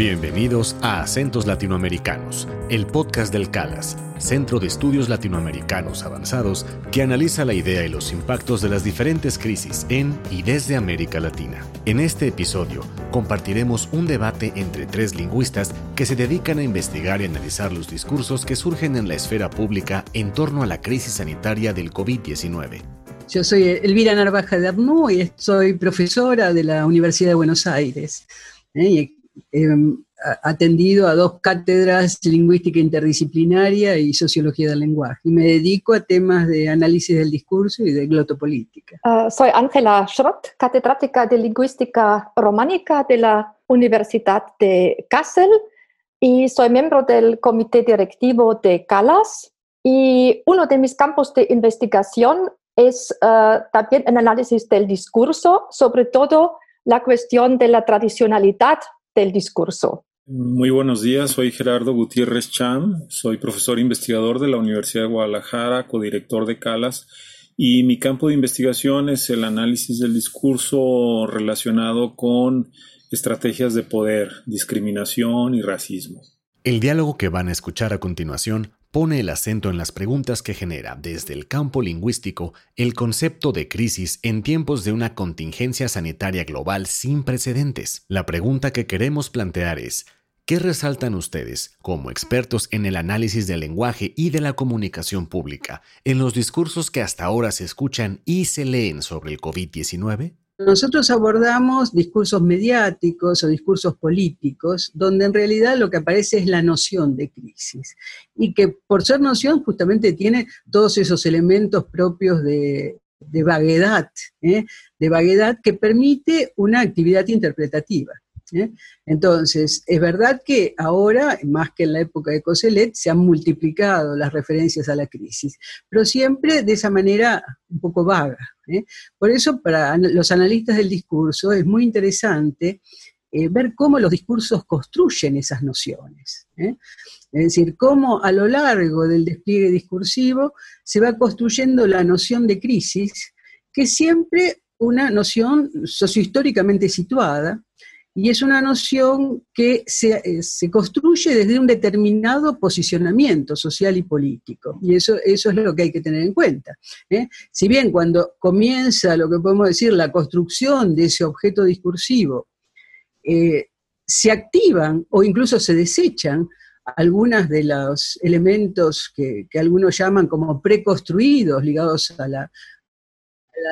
Bienvenidos a Acentos Latinoamericanos, el podcast del CALAS, Centro de Estudios Latinoamericanos Avanzados, que analiza la idea y los impactos de las diferentes crisis en y desde América Latina. En este episodio compartiremos un debate entre tres lingüistas que se dedican a investigar y analizar los discursos que surgen en la esfera pública en torno a la crisis sanitaria del COVID-19. Yo soy Elvira Narvaja de Arnú y soy profesora de la Universidad de Buenos Aires. ¿eh? He atendido a dos cátedras lingüística interdisciplinaria y sociología del lenguaje. Y me dedico a temas de análisis del discurso y de glotopolítica. Uh, soy Ángela Schrott, catedrática de lingüística románica de la Universidad de Kassel y soy miembro del comité directivo de CALAS. Y uno de mis campos de investigación es uh, también el análisis del discurso, sobre todo la cuestión de la tradicionalidad del discurso. Muy buenos días, soy Gerardo Gutiérrez Cham, soy profesor investigador de la Universidad de Guadalajara, codirector de CALAS, y mi campo de investigación es el análisis del discurso relacionado con estrategias de poder, discriminación y racismo. El diálogo que van a escuchar a continuación pone el acento en las preguntas que genera desde el campo lingüístico el concepto de crisis en tiempos de una contingencia sanitaria global sin precedentes. La pregunta que queremos plantear es, ¿qué resaltan ustedes como expertos en el análisis del lenguaje y de la comunicación pública en los discursos que hasta ahora se escuchan y se leen sobre el COVID-19? Nosotros abordamos discursos mediáticos o discursos políticos, donde en realidad lo que aparece es la noción de crisis, y que por ser noción justamente tiene todos esos elementos propios de, vaguedad, ¿eh? de vaguedad que permite una actividad interpretativa. ¿eh? Entonces, es verdad que ahora, más que en la época de Coselet, se han multiplicado las referencias a la crisis, pero siempre de esa manera un poco vaga. ¿Eh? Por eso, para los analistas del discurso es muy interesante eh, ver cómo los discursos construyen esas nociones. Es decir, cómo a lo largo del despliegue discursivo se va construyendo la noción de crisis, que es siempre una noción sociohistóricamente situada, y es una noción que eh, se, construye desde un determinado posicionamiento social y político. Y eso, eso es lo que hay que tener en cuenta. ¿eh? Si bien cuando comienza lo que podemos decir la construcción de ese objeto discursivo, eh, se activan o incluso se desechan algunos de los elementos que, que algunos llaman como preconstruidos ligados a la,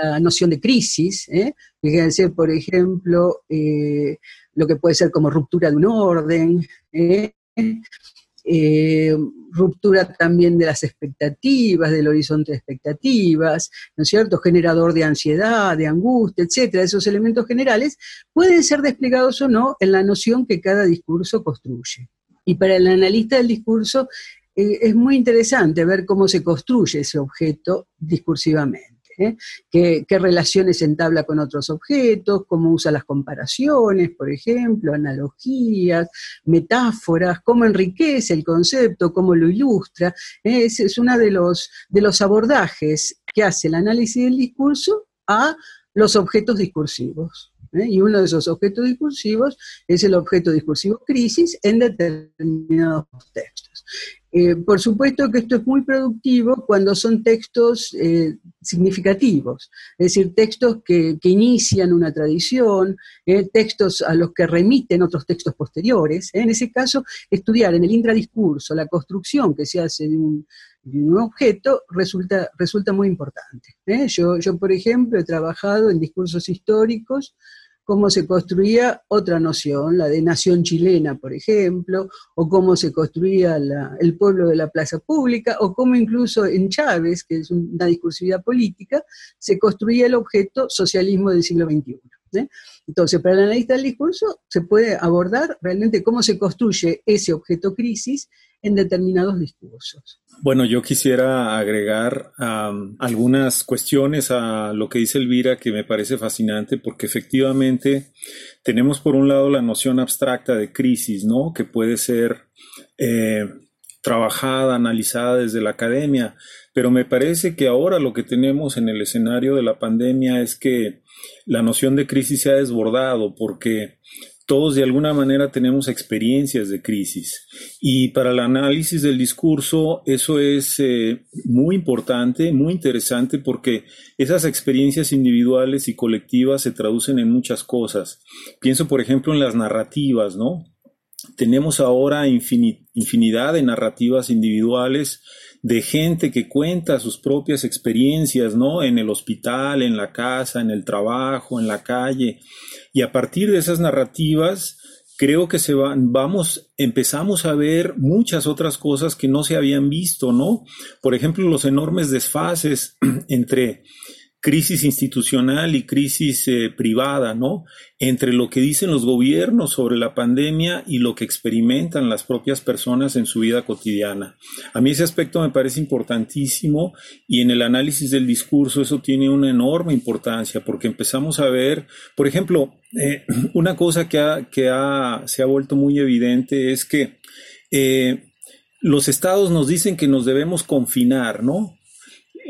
la noción de crisis, ¿eh? fíjense, por ejemplo, eh, lo que puede ser como ruptura de un orden, ¿eh? Eh, ruptura también de las expectativas, del horizonte de expectativas, ¿no es cierto? Generador de ansiedad, de angustia, etcétera, esos elementos generales pueden ser desplegados o no en la noción que cada discurso construye. Y para el analista del discurso es muy interesante ver cómo se construye ese objeto discursivamente. ¿Eh? ¿Qué, relaciones entabla con otros objetos, cómo usa las comparaciones, por ejemplo, analogías, metáforas, cómo enriquece el concepto, cómo lo ilustra. ¿eh? Ese es uno de los, de los abordajes que hace el análisis del discurso a los objetos discursivos. ¿eh? Y uno de esos objetos discursivos es el objeto discursivo crisis en determinados textos. Eh, por supuesto que esto es muy productivo cuando son textos eh, significativos, es decir, textos que, inician una tradición, eh, textos a los que remiten otros textos posteriores. En ese caso, estudiar en el intradiscurso la construcción que se hace de un, objeto resulta, resulta muy importante. Yo, yo, por ejemplo, he trabajado en discursos históricos cómo se construía otra noción, la de nación chilena, por ejemplo, o cómo se construía el pueblo de la plaza pública, o cómo incluso en Chávez, que es una discursividad política, se construía el objeto socialismo del siglo XXI. ¿eh? Entonces, para el analista del discurso se puede abordar realmente cómo se construye ese objeto crisis en determinados discursos. Bueno, yo quisiera agregar algunas cuestiones a lo que dice Elvira que me parece fascinante porque efectivamente tenemos por un lado la noción abstracta de crisis, ¿no? Que puede ser eh, trabajada, analizada desde la academia, pero me parece que ahora lo que tenemos en el escenario de la pandemia es que la noción de crisis se ha desbordado porque todos de alguna manera tenemos experiencias de crisis y para el análisis del discurso eso es eh, muy importante, muy interesante porque esas experiencias individuales y colectivas se traducen en muchas cosas. Pienso por ejemplo en las narrativas, ¿no? Tenemos ahora infinidad de narrativas individuales de gente que cuenta sus propias experiencias, ¿no? En el hospital, en la casa, en el trabajo, en la calle. Y a partir de esas narrativas, creo que se van, vamos, empezamos a ver muchas otras cosas que no se habían visto, ¿no? Por ejemplo, los enormes desfases entre crisis institucional y crisis eh, privada, ¿no? Entre lo que dicen los gobiernos sobre la pandemia y lo que experimentan las propias personas en su vida cotidiana. A mí ese aspecto me parece importantísimo y en el análisis del discurso eso tiene una enorme importancia porque empezamos a ver, por ejemplo, eh, una cosa que, que se ha vuelto muy evidente es que eh, los estados nos dicen que nos debemos confinar, ¿no?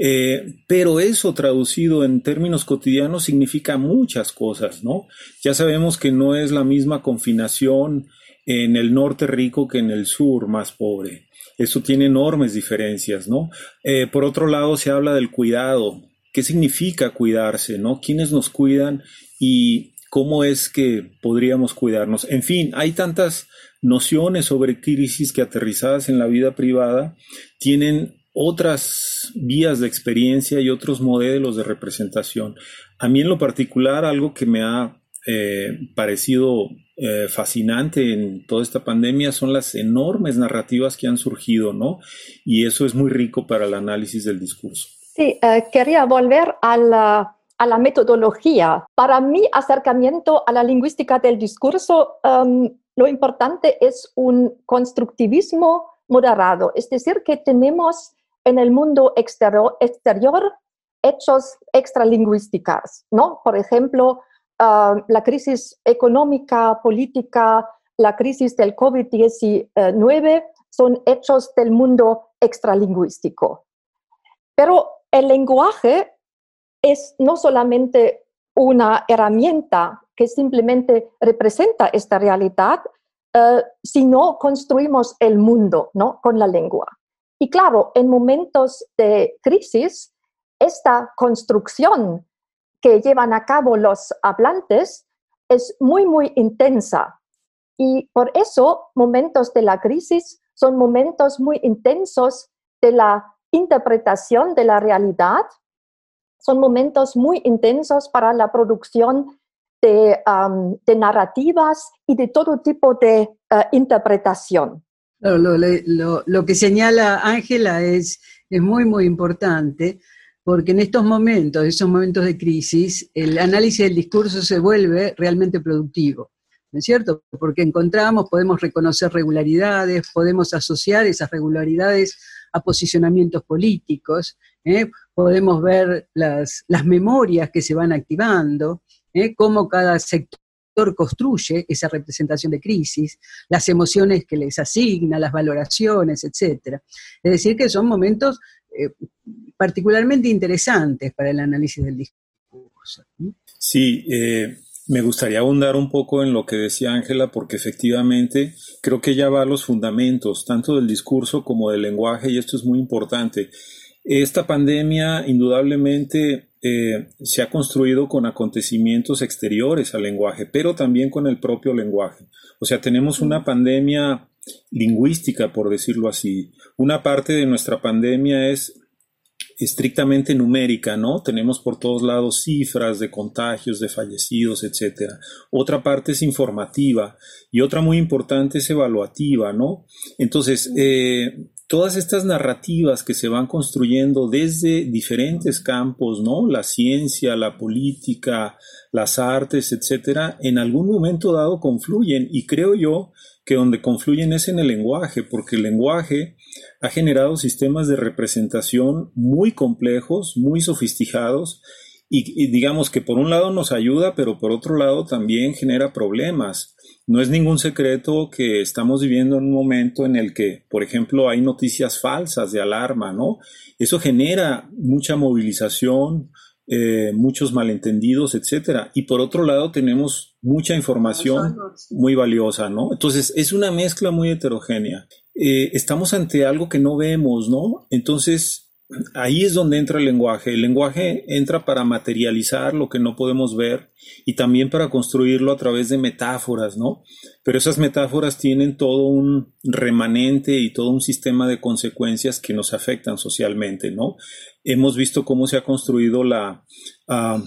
Eh, pero eso traducido en términos cotidianos significa muchas cosas, ¿no? Ya sabemos que no es la misma confinación en el norte rico que en el sur más pobre. Eso tiene enormes diferencias, ¿no? Eh, por otro lado, se habla del cuidado. ¿Qué significa cuidarse, no? ¿Quiénes nos cuidan y cómo es que podríamos cuidarnos? En fin, hay tantas nociones sobre crisis que aterrizadas en la vida privada tienen otras vías de experiencia y otros modelos de representación. A mí en lo particular algo que me ha eh, parecido eh, fascinante en toda esta pandemia son las enormes narrativas que han surgido, ¿no? Y eso es muy rico para el análisis del discurso. Sí, eh, quería volver a la, a la, metodología. Para mi acercamiento a la lingüística del discurso, em, lo importante es un constructivismo moderado, es decir, que tenemos en el mundo exterior, exterior hechos extralingüísticas, ¿no? Por ejemplo, ah, la crisis económica, política, la crisis del COVID-19 son hechos del mundo extralingüístico. Pero el lenguaje es no solamente una herramienta que simplemente representa esta realidad, eh, sino construimos el mundo ¿no? con la lengua. Y claro, en momentos de crisis, esta construcción que llevan a cabo los hablantes es muy, muy intensa. Y por eso, momentos de la crisis son momentos muy intensos de la interpretación de la realidad, son momentos muy intensos para la producción de, narrativas y de todo tipo de eh, interpretación. Lo, que señala Ángela es, es muy, muy importante, porque en estos momentos, esos momentos de crisis, el análisis del discurso se vuelve realmente productivo. ¿No es cierto? Porque encontramos, podemos reconocer regularidades, podemos asociar esas regularidades a posicionamientos políticos, ¿eh? podemos ver las, las, memorias que se van activando, ¿eh? cómo cada sector construye esa representación de crisis, las emociones que les asigna, las valoraciones, etc. Es decir, que son momentos eh, particularmente interesantes para el análisis del discurso. Sí, eh, me gustaría abundar un poco en lo que decía Ángela, porque efectivamente creo que ella va a los fundamentos, tanto del discurso como del lenguaje, y esto es muy importante. Esta pandemia indudablemente eh, se ha construido con acontecimientos exteriores al lenguaje, pero también con el propio lenguaje. O sea, tenemos una pandemia lingüística, por decirlo así. Una parte de nuestra pandemia es estrictamente numérica, ¿no? Tenemos por todos lados cifras de contagios, de fallecidos, etc. Otra parte es informativa y otra muy importante es evaluativa, ¿no? Entonces, eh, todas estas narrativas que se van construyendo desde diferentes campos, ¿no? La ciencia, la política, las artes, etcétera, en algún momento dado confluyen y creo yo que donde confluyen es en el lenguaje, porque el lenguaje ha generado sistemas de representación muy complejos, muy sofisticados y, y digamos que por un lado nos ayuda, pero por otro lado también genera problemas no es ningún secreto que estamos viviendo en un momento en el que, por ejemplo, hay noticias falsas de alarma, ¿no? Eso genera mucha movilización, eh, muchos malentendidos, etcétera. Y por otro lado, tenemos mucha información muy valiosa, ¿no? Entonces, es una mezcla muy heterogénea. Eh, estamos ante algo que no vemos, ¿no? Entonces, ahí es donde entra el lenguaje. El lenguaje entra para materializar lo que no podemos ver y también para construirlo a través de metáforas, ¿no? Pero esas metáforas tienen todo un remanente y todo un sistema de consecuencias que nos afectan socialmente, ¿no? Hemos visto cómo se ha construido la, ah,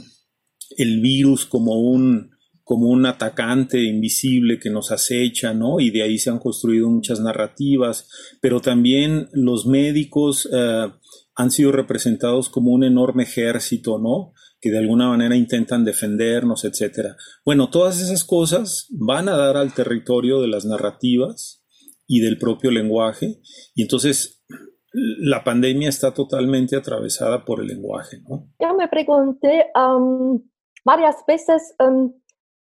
el virus como un, como un atacante invisible que nos acecha, ¿no? Y de ahí se han construido muchas narrativas, pero también los médicos eh, han sido representados como un enorme ejército, ¿no? Que de alguna manera intentan defendernos, etcétera. Bueno, todas esas cosas van a dar al territorio de las narrativas y del propio lenguaje, y entonces la pandemia está totalmente atravesada por el lenguaje, ¿no? Yo me pregunté varias veces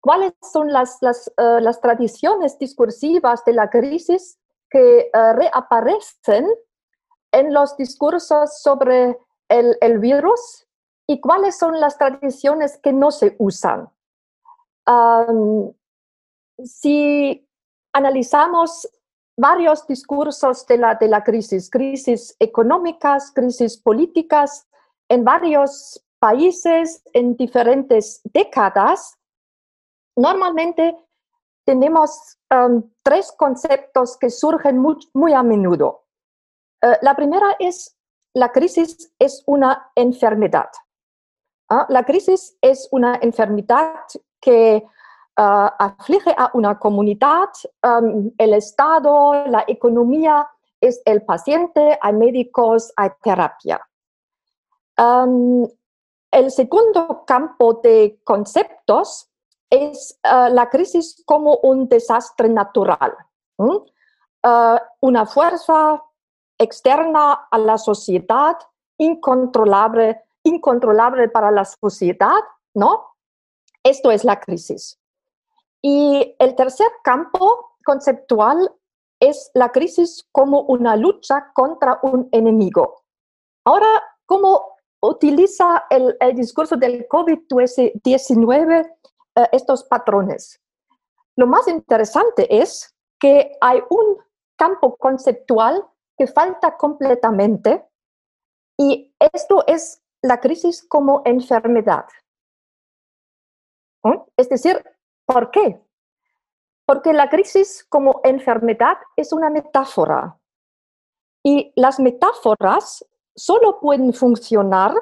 cuáles son las, eh, las, tradiciones discursivas de la crisis que eh, reaparecen en los discursos sobre el, virus y cuáles son las tradiciones que no se usan. si analizamos varios discursos de la, crisis, crisis económicas, crisis políticas, en varios países, en diferentes décadas, normalmente tenemos tres conceptos que surgen muy a menudo. Eh, la primera es, la crisis es una enfermedad. ¿ah? La crisis es una enfermedad que ah, aflige a una comunidad, um, el Estado, la economía, es el paciente, hay médicos, hay terapia. Um, el segundo campo de conceptos es uh, la crisis como un desastre natural. Una fuerza externa a la sociedad, incontrolable, incontrolable para la sociedad, ¿no? Esto es la crisis. Y el tercer campo conceptual es la crisis como una lucha contra un enemigo. Ahora, ¿cómo utiliza el, el discurso del COVID-19 eh, estos patrones? Lo más interesante es que hay un campo conceptual que falta completamente y esto es la crisis como enfermedad. ¿Mm? Es decir, ¿por qué? Porque la crisis como enfermedad es una metáfora y las metáforas solo pueden funcionar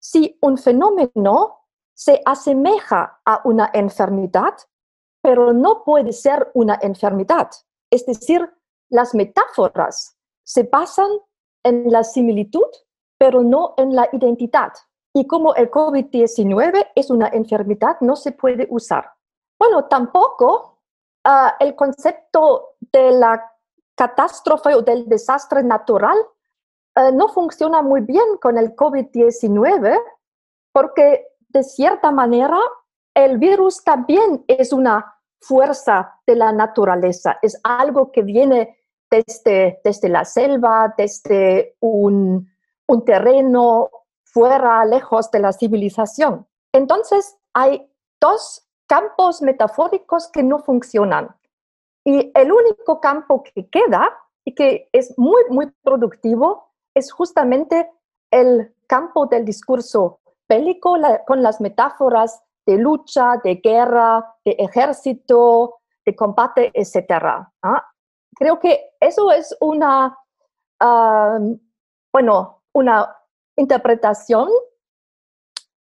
si un fenómeno se asemeja a una enfermedad, pero no puede ser una enfermedad. Es decir, las metáforas se basan en la similitud, pero no en la identidad. Y como el COVID-19 es una enfermedad, no se puede usar. Bueno, tampoco ah, el concepto de la catástrofe o del desastre natural ah, no funciona muy bien con el COVID-19 porque de cierta manera el virus también es una fuerza de la naturaleza, es algo que viene desde, desde la selva, desde un, un terreno fuera, lejos de la civilización. Entonces, hay dos campos metafóricos que no funcionan. Y el único campo que queda y que es muy, muy productivo es justamente el campo del discurso bélico con las metáforas de lucha, de guerra, de ejército, de combate, etc creo que eso es una, bueno, una interpretación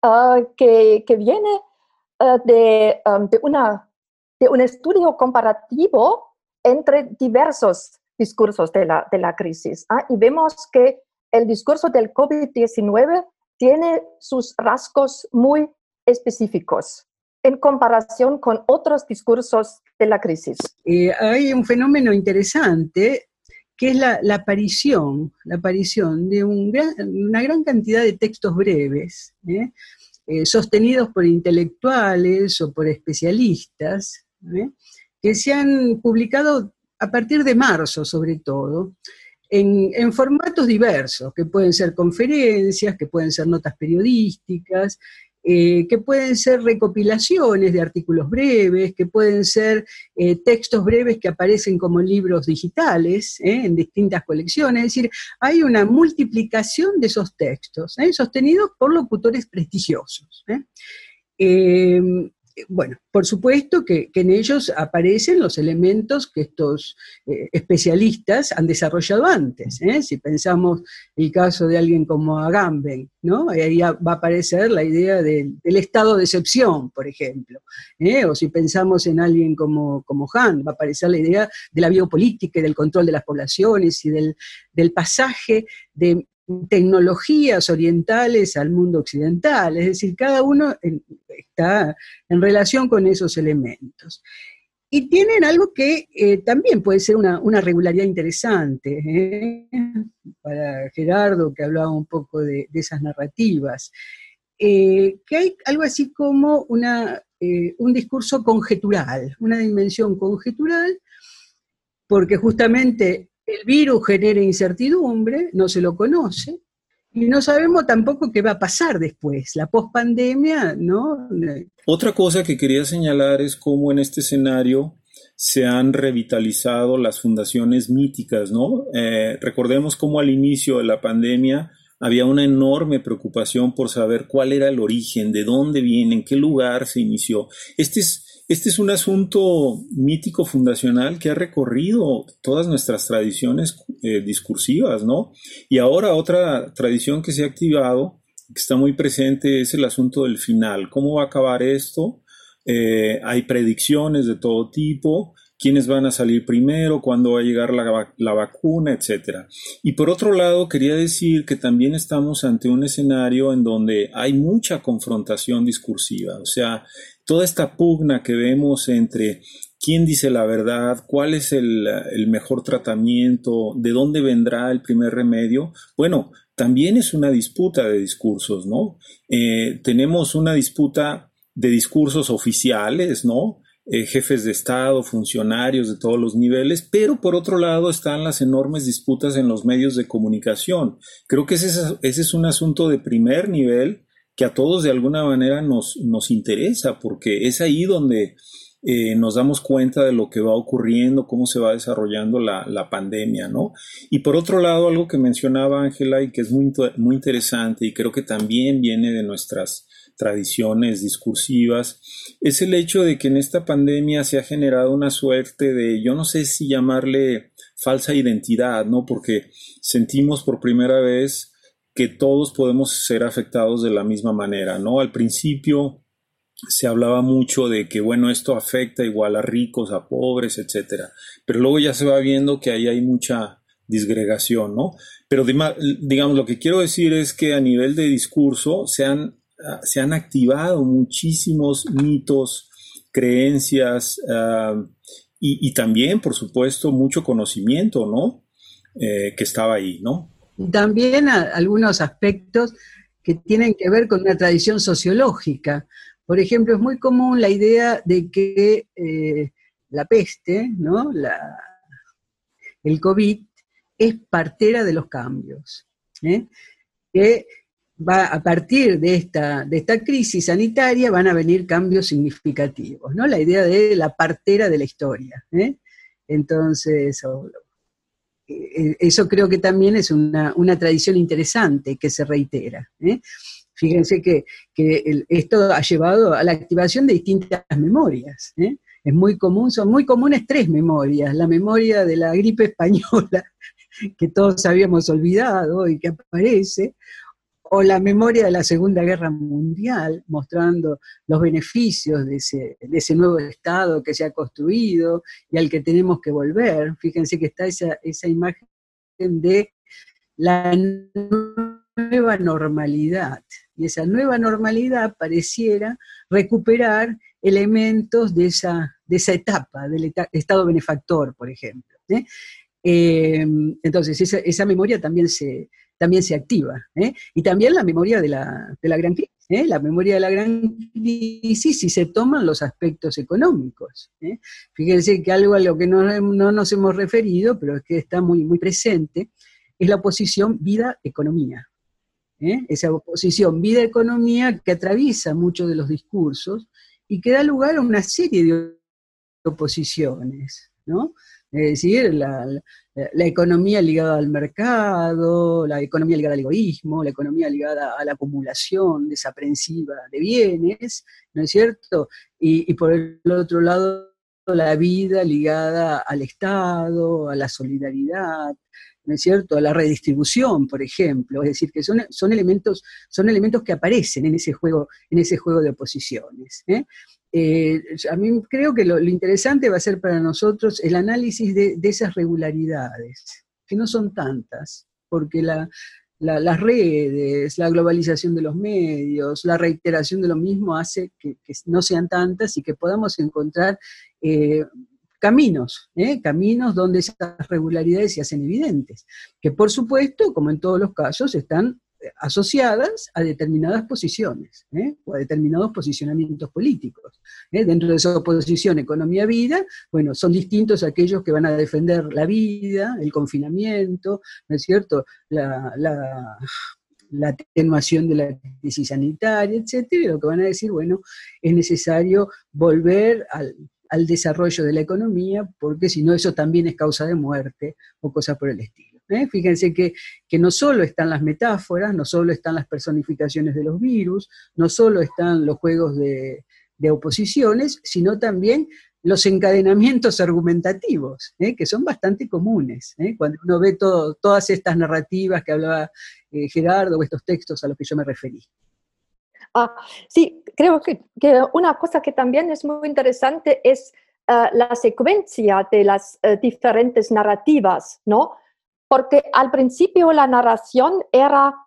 ah, que, viene ah, de, de, una, de un estudio comparativo entre diversos discursos de la, de la crisis. ¿ah? Y vemos que el discurso del COVID-19 tiene sus rasgos muy específicos en comparación con otros discursos de la crisis. Eh, hay un fenómeno interesante que es la, aparición, la aparición de una gran cantidad de textos breves, ¿eh? Eh, sostenidos por intelectuales o por especialistas, que se han publicado a partir de marzo sobre todo, en, en, formatos diversos, que pueden ser conferencias, que pueden ser notas periodísticas, eh, que pueden ser recopilaciones de artículos breves, que pueden ser eh, textos breves que aparecen como libros digitales ¿eh? en distintas colecciones. Es decir, hay una multiplicación de esos textos, sostenidos por locutores prestigiosos. Bueno, por supuesto que, en ellos aparecen los elementos que estos eh, especialistas han desarrollado antes. ¿eh? Si pensamos el caso de alguien como Agamben, ¿no? ahí va a aparecer la idea del estado de excepción, por ejemplo. O si pensamos en alguien como, como Han, va a aparecer la idea de la biopolítica y del control de las poblaciones y del, del pasaje de tecnologías orientales al mundo occidental, es decir, cada uno está en relación con esos elementos. Y tienen algo que eh, también puede ser una, regularidad interesante ¿eh? para Gerardo, que hablaba un poco de, esas narrativas, eh, que hay algo así como una, un discurso conjetural, una dimensión conjetural, porque justamente el virus genera incertidumbre, no se lo conoce, y no sabemos tampoco qué va a pasar después, la pospandemia, ¿no? Otra cosa que quería señalar es cómo en este escenario se han revitalizado las fundaciones míticas, ¿no? Eh, recordemos cómo al inicio de la pandemia había una enorme preocupación por saber cuál era el origen, de dónde viene, en qué lugar se inició. Este es este es un asunto mítico fundacional que ha recorrido todas nuestras tradiciones eh, discursivas, ¿no? Y ahora otra tradición que se ha activado, que está muy presente, es el asunto del final. ¿Cómo va a acabar esto? Eh, hay predicciones de todo tipo, quiénes van a salir primero, cuándo va a llegar la, la, vacuna, etc. Y por otro lado, quería decir que también estamos ante un escenario en donde hay mucha confrontación discursiva, o sea, toda esta pugna que vemos entre quién dice la verdad, cuál es el, mejor tratamiento, de dónde vendrá el primer remedio, bueno, también es una disputa de discursos, ¿no? Eh, tenemos una disputa de discursos oficiales, ¿no? Eh, jefes de Estado, funcionarios de todos los niveles, pero por otro lado están las enormes disputas en los medios de comunicación. Creo que ese ese es un asunto de primer nivel que a todos de alguna manera nos, nos interesa, porque es ahí donde eh, nos damos cuenta de lo que va ocurriendo, cómo se va desarrollando la, la pandemia, ¿no? Y por otro lado, algo que mencionaba Ángela y que es muy, muy interesante y creo que también viene de nuestras tradiciones discursivas, es el hecho de que en esta pandemia se ha generado una suerte de, yo no sé si llamarle falsa identidad, ¿no? Porque sentimos por primera vez que todos podemos ser afectados de la misma manera, ¿no? Al principio se hablaba mucho de que, bueno, esto afecta igual a ricos, a pobres, etcétera, pero luego ya se va viendo que ahí hay mucha disgregación, ¿no? Pero digamos, lo que quiero decir es que a nivel de discurso se han, se han activado muchísimos mitos, creencias ah, y, también, por supuesto, mucho conocimiento, ¿no? Eh, que estaba ahí, ¿no? También algunos aspectos que tienen que ver con una tradición sociológica. Por ejemplo, es muy común la idea de que eh, la peste, ¿no? el COVID, es partera de los cambios. ¿eh? Que va, a partir de esta, de esta crisis sanitaria van a venir cambios significativos, ¿no? La idea de la partera de la historia. ¿eh? Entonces, eso creo que también es una, tradición interesante que se reitera. ¿eh? Fíjense que, esto ha llevado a la activación de distintas memorias. ¿eh? Es muy común, son muy comunes tres memorias. La memoria de la gripe española, que todos habíamos olvidado y que aparece, o la memoria de la Segunda Guerra Mundial, mostrando los beneficios de ese, nuevo Estado que se ha construido y al que tenemos que volver. Fíjense que está esa, esa imagen de la nueva normalidad. Y esa nueva normalidad pareciera recuperar elementos de esa, de esa etapa, del Estado benefactor, por ejemplo. ¿eh? Eh, entonces, esa, esa memoria también se, también se activa. ¿eh? Y también la memoria de la, gran crisis. ¿eh? La memoria de la gran crisis si se toman los aspectos económicos. ¿eh? Fíjense que algo a lo que no, nos hemos referido, pero es que está muy, muy presente, es la oposición vida-economía. esa oposición vida-economía que atraviesa muchos de los discursos y que da lugar a una serie de oposiciones, ¿no? Es decir, la, economía ligada al mercado, la economía ligada al egoísmo, la economía ligada a la acumulación desaprensiva de bienes, ¿no es cierto? Y, por el otro lado, la vida ligada al Estado, a la solidaridad, ¿no es cierto?, a la redistribución, por ejemplo, es decir, que son, son, elementos, son elementos que aparecen en ese juego, en ese juego de oposiciones. ¿eh? Eh, a mí creo que lo, interesante va a ser para nosotros el análisis de, esas regularidades, que no son tantas, porque las redes, la globalización de los medios, la reiteración de lo mismo hace que, no sean tantas y que podamos encontrar eh, caminos, ¿eh? caminos donde esas regularidades se hacen evidentes, que por supuesto, como en todos los casos, están asociadas a determinadas posiciones ¿eh? o a determinados posicionamientos políticos. ¿eh? Dentro de esa oposición economía-vida, bueno, son distintos aquellos que van a defender la vida, el confinamiento, ¿no es cierto? La, atenuación de la crisis sanitaria, etcétera, y lo que van a decir, bueno, es necesario volver al, al desarrollo de la economía, porque si no, eso también es causa de muerte o cosas por el estilo. ¿Eh? Fíjense que, no solo están las metáforas, no solo están las personificaciones de los virus, no solo están los juegos de, oposiciones, sino también los encadenamientos argumentativos, ¿eh? que son bastante comunes. ¿eh? Cuando uno ve todas estas narrativas que hablaba Gerardo o estos textos a los que yo me referí. Ah, sí, creo que, una cosa que también es muy interesante es la secuencia de las diferentes narrativas, ¿no? Porque al principio la narración era,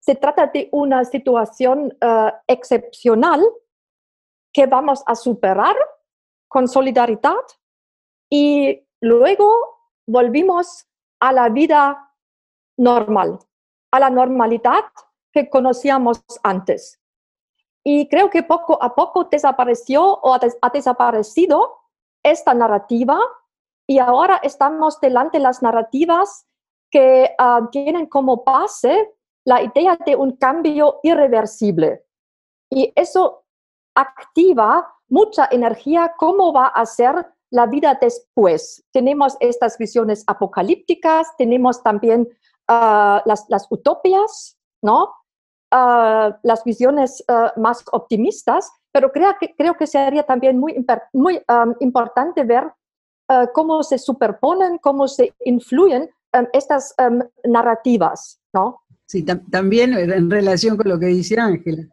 se trata de una situación eh, excepcional que vamos a superar con solidaridad y luego volvimos a la vida normal, a la normalidad que conocíamos antes. Y creo que poco a poco desapareció o ha desaparecido esta narrativa y ahora estamos delante de las narrativas que ah, tienen como base la idea de un cambio irreversible. Y eso activa mucha energía, cómo va a ser la vida después. Tenemos estas visiones apocalípticas, tenemos también ah, las, las, utopias, ¿no? Ah, las visiones más optimistas, pero creo que, creo que sería también muy, muy importante ver cómo se superponen, cómo se influyen estas em, narrativas, ¿no? Sí, también en relación con lo que dice Ángela,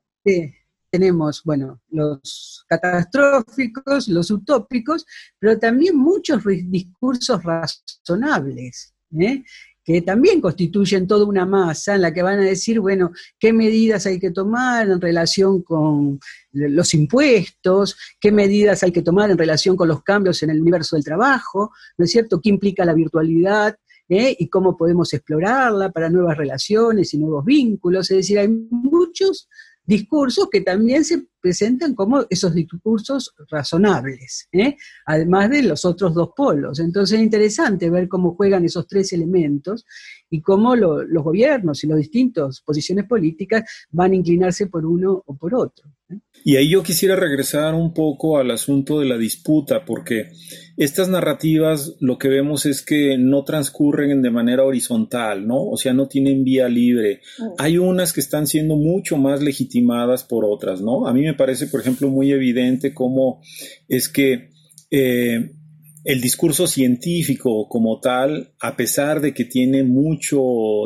tenemos, bueno, los catastróficos, los utópicos, pero también muchos discursos razonables, ¿eh? que también constituyen toda una masa en la que van a decir, bueno, qué medidas hay que tomar en relación con los impuestos, qué medidas hay que tomar en relación con los cambios en el universo del trabajo, ¿no es cierto? ¿Qué implica la virtualidad? ¿Eh? y cómo podemos explorarla para nuevas relaciones y nuevos vínculos. Es decir, hay muchos discursos que también se presentan como esos discursos razonables, ¿eh? además de los otros dos polos. Entonces es interesante ver cómo juegan esos tres elementos y cómo los gobiernos y las distintas posiciones políticas van a inclinarse por uno o por otro. ¿eh? Y ahí yo quisiera regresar un poco al asunto de la disputa, porque estas narrativas lo que vemos es que no transcurren de manera horizontal, ¿no? O sea, no tienen vía libre. Hay unas que están siendo mucho más legitimadas por otras, ¿no? A mí me parece, por ejemplo, muy evidente cómo es que eh, el discurso científico como tal, a pesar de que tiene mucho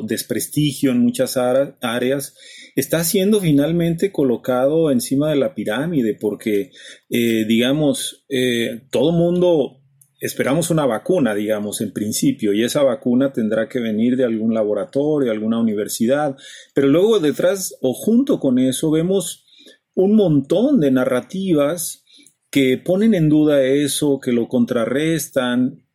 desprestigio en muchas áreas, está siendo finalmente colocado encima de la pirámide, porque, eh, digamos, eh, todo mundo esperamos una vacuna, digamos, en principio, y esa vacuna tendrá que venir de algún laboratorio, alguna universidad, pero luego detrás o junto con eso vemos un montón de narrativas que ponen en duda eso, que lo contrarrestan,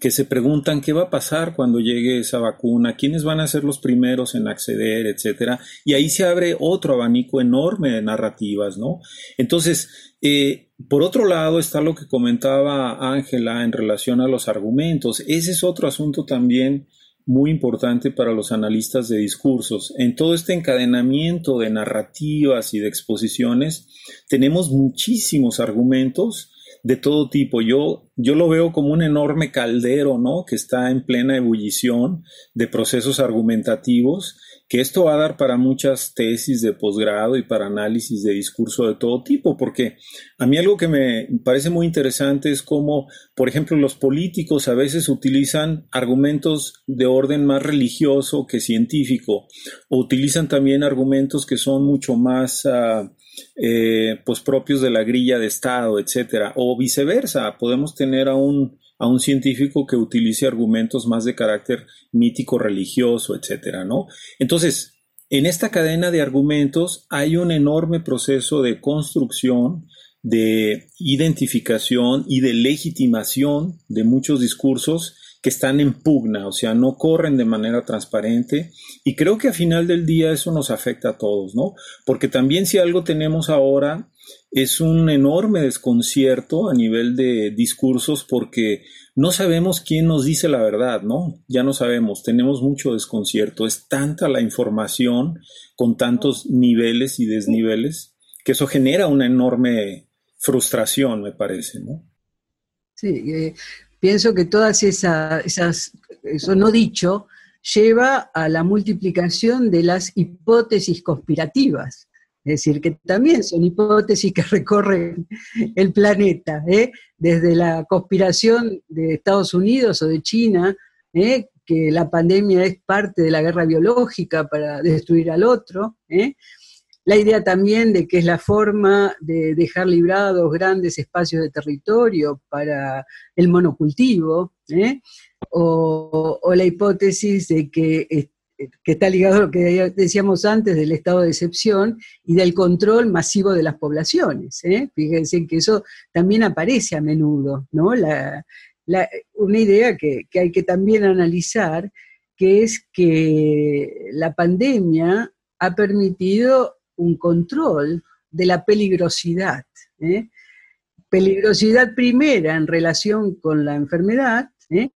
que se preguntan qué va a pasar cuando llegue esa vacuna, quiénes van a ser los primeros en acceder, etcétera. Y ahí se abre otro abanico enorme de narrativas, ¿no? Entonces, eh, por otro lado está lo que comentaba Ángela en relación a los argumentos. Ese es otro asunto también muy importante para los analistas de discursos. En todo este encadenamiento de narrativas y de exposiciones, tenemos muchísimos argumentos de todo tipo. Yo, yo lo veo como un enorme caldero, ¿no? Que está en plena ebullición de procesos argumentativos que esto va a dar para muchas tesis de posgrado y para análisis de discurso de todo tipo, porque a mí algo que me parece muy interesante es cómo, por ejemplo, los políticos a veces utilizan argumentos de orden más religioso que científico, o utilizan también argumentos que son mucho más... Uh, eh, pues propios de la grilla de Estado, etcétera, o viceversa, podemos tener a un a un científico que utilice argumentos más de carácter mítico, religioso, etcétera, ¿no? Entonces, en esta cadena de argumentos hay un enorme proceso de construcción, de identificación y de legitimación de muchos discursos que están en pugna, o sea, no corren de manera transparente. Y creo que a final del día eso nos afecta a todos, ¿no? Porque también si algo tenemos ahora es un enorme desconcierto a nivel de discursos porque no sabemos quién nos dice la verdad, ¿no? Ya no sabemos, tenemos mucho desconcierto, es tanta la información con tantos niveles y desniveles que eso genera una enorme frustración, me parece, ¿no? Sí, eh, pienso que todas esas, eso no dicho, lleva a la multiplicación de las hipótesis conspirativas. Es decir, que también son hipótesis que recorren el planeta, ¿eh? desde la conspiración de Estados Unidos o de China, ¿eh? que la pandemia es parte de la guerra biológica para destruir al otro, ¿eh? La idea también de que es la forma de dejar librados grandes espacios de territorio para el monocultivo, o, o, la hipótesis de que que está ligado a lo que decíamos antes del estado de excepción y del control masivo de las poblaciones. ¿eh? Fíjense que eso también aparece a menudo, ¿no? una idea que, hay que también analizar, que es que la pandemia ha permitido un control de la peligrosidad. ¿eh? Peligrosidad primera en relación con la enfermedad, ¿eh?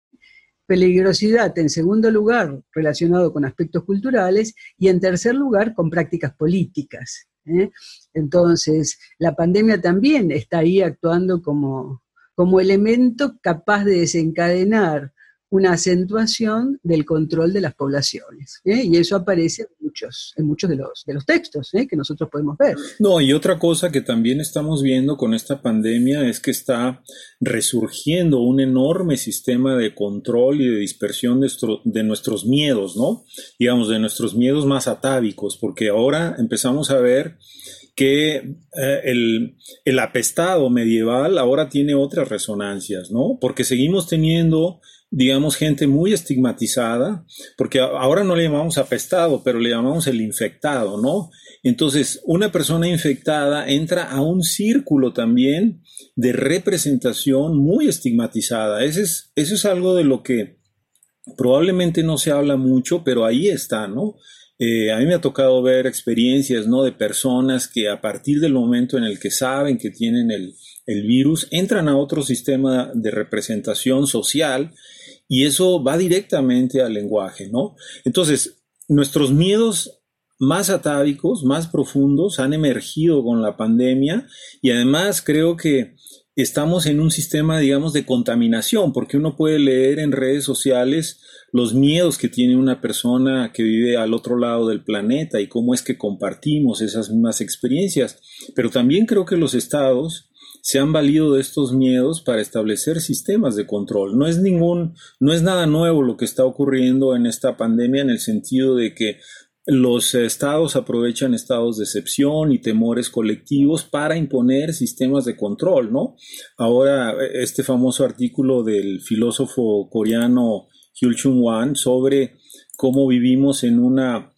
peligrosidad en segundo lugar relacionado con aspectos culturales y en tercer lugar con prácticas políticas. ¿eh? Entonces, la pandemia también está ahí actuando como, como elemento capaz de desencadenar una acentuación del control de las poblaciones. ¿eh? Y eso aparece en muchos, en muchos de, los, de los textos ¿eh? que nosotros podemos ver. No, y otra cosa que también estamos viendo con esta pandemia es que está resurgiendo un enorme sistema de control y de dispersión de, de nuestros miedos, ¿no? Digamos, de nuestros miedos más atávicos, porque ahora empezamos a ver que eh, el, el, apestado medieval ahora tiene otras resonancias, ¿no? Porque seguimos teniendo digamos, gente muy estigmatizada, porque ahora no le llamamos apestado, pero le llamamos el infectado, ¿no? Entonces, una persona infectada entra a un círculo también de representación muy estigmatizada. Ese es, eso es algo de lo que probablemente no se habla mucho, pero ahí está, ¿no? Eh, a mí me ha tocado ver experiencias, ¿no? De personas que a partir del momento en el que saben que tienen el, el virus, entran a otro sistema de representación social y eso va directamente al lenguaje, ¿no? Entonces, nuestros miedos más atávicos, más profundos, han emergido con la pandemia y además creo que estamos en un sistema, digamos, de contaminación, porque uno puede leer en redes sociales los miedos que tiene una persona que vive al otro lado del planeta y cómo es que compartimos esas mismas experiencias. Pero también creo que los estados se han valido de estos miedos para establecer sistemas de control. No es ningún, no es nada nuevo lo que está ocurriendo en esta pandemia en el sentido de que los estados aprovechan estados de excepción y temores colectivos para imponer sistemas de control, ¿no? Ahora, este famoso artículo del filósofo coreano Hyul Chung Wan sobre cómo vivimos en una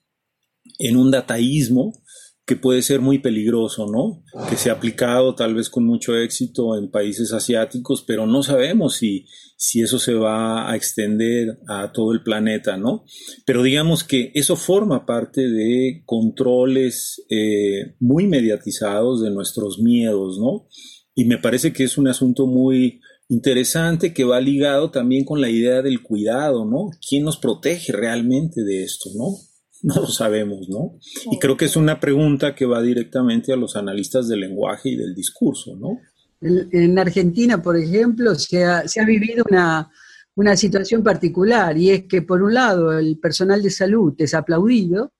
en un dataísmo que puede ser muy peligroso, ¿no? Que se ha aplicado tal vez con mucho éxito en países asiáticos, pero no sabemos si, si eso se va a extender a todo el planeta, ¿no? Pero digamos que eso forma parte de controles eh, muy mediatizados de nuestros miedos, ¿no? Y me parece que es un asunto muy interesante que va ligado también con la idea del cuidado, ¿no? ¿Quién nos protege realmente de esto, no? No lo sabemos, ¿no? Y creo que es una pregunta que va directamente a los analistas del lenguaje y del discurso, ¿no? En Argentina, por ejemplo, se ha, vivido una, una situación particular y es que, por un lado, el personal de salud es aplaudido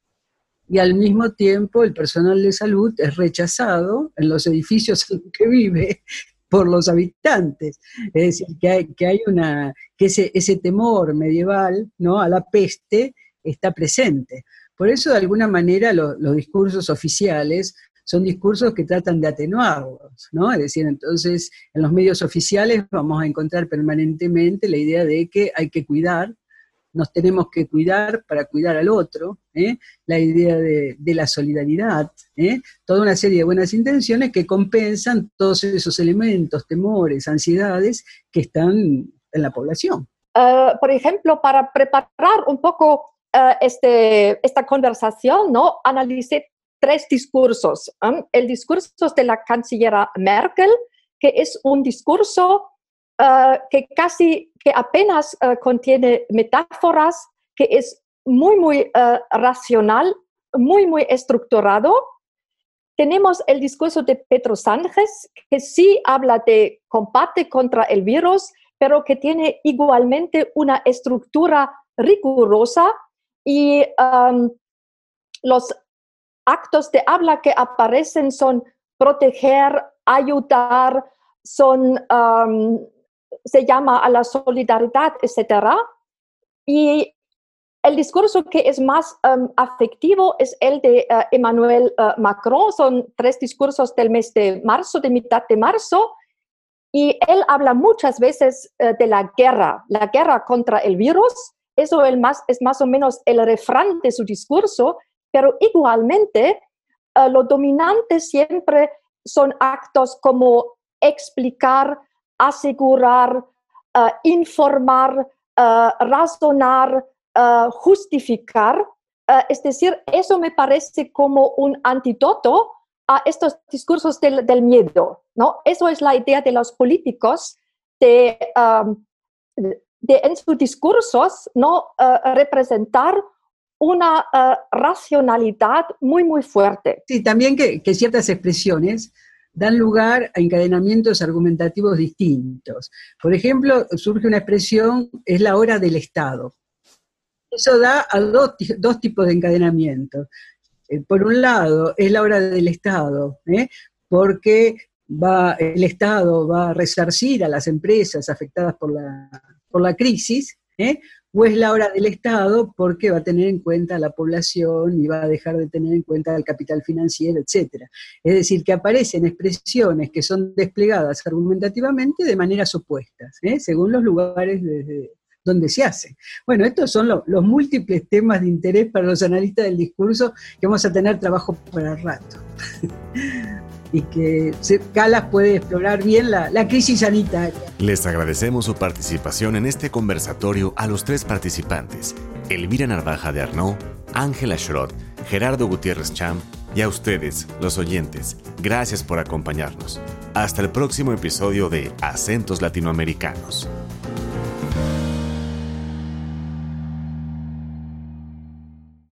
y al mismo tiempo el personal de salud es rechazado en los edificios en que vive por los habitantes. Es decir, que hay, que hay una, que ese, ese temor medieval ¿no? a la peste está presente. Por eso, de alguna manera, los discursos oficiales son discursos que tratan de atenuarlos, ¿no? Es decir, entonces, en los medios oficiales vamos a encontrar permanentemente la idea de que hay que cuidar, nos tenemos que cuidar para cuidar al otro, ¿eh? la idea de, la solidaridad, ¿eh? toda una serie de buenas intenciones que compensan todos esos elementos, temores, ansiedades que están en la población. Uh, por ejemplo, para preparar un poco uh, este, esta conversación, ¿no? analicé tres discursos. El discurso de la canciller Merkel, que es un discurso uh, que casi que apenas uh, contiene metáforas, que es muy, muy uh, racional, muy, muy estructurado. Tenemos el discurso de Pedro Sánchez, que sí habla de combate contra el virus, pero que tiene igualmente una estructura rigurosa y um, los actos de habla que aparecen son proteger, ayudar, son um, se llama a la solidaridad, etcétera. Y el discurso que es más um, afectivo es el de uh, Emmanuel uh, Macron. Son tres discursos del mes de marzo, de mitad de marzo. Y él habla muchas veces uh, de la guerra, la guerra contra el virus. Eso el más, es más o menos el refrán de su discurso, pero igualmente lo dominante siempre son actos como explicar asegurar, eh, informar, eh, razonar, justificar. es decir, eso me parece como un antídoto a estos discursos del, miedo. ¿no? Eso es la idea de los políticos de, de en sus discursos no representar una racionalidad muy, muy fuerte. Sí, también que, que ciertas expresiones dan lugar a encadenamientos argumentativos distintos. Por ejemplo, surge una expresión, es la hora del Estado. Eso da a dos, tipos de encadenamientos. Eh, por un lado, es la hora del Estado, ¿eh? porque va, el Estado va a resarcir a las empresas afectadas por la, por la crisis, ¿eh? o es la hora del Estado porque va a tener en cuenta a la población y va a dejar de tener en cuenta el capital financiero, etcétera. Es decir, que aparecen expresiones que son desplegadas argumentativamente de maneras opuestas, ¿eh? según los lugares donde se hace. Bueno, estos son los múltiples temas de interés para los analistas del discurso que vamos a tener trabajo para el rato. y que Calas puede explorar bien la, crisis sanitaria. Les agradecemos su participación en este conversatorio a los tres participantes, Elvira Narvaja de Arnaud, Ángela Schrott, Gerardo Gutiérrez Cham y a ustedes, los oyentes. Gracias por acompañarnos. Hasta el próximo episodio de Acentos Latinoamericanos.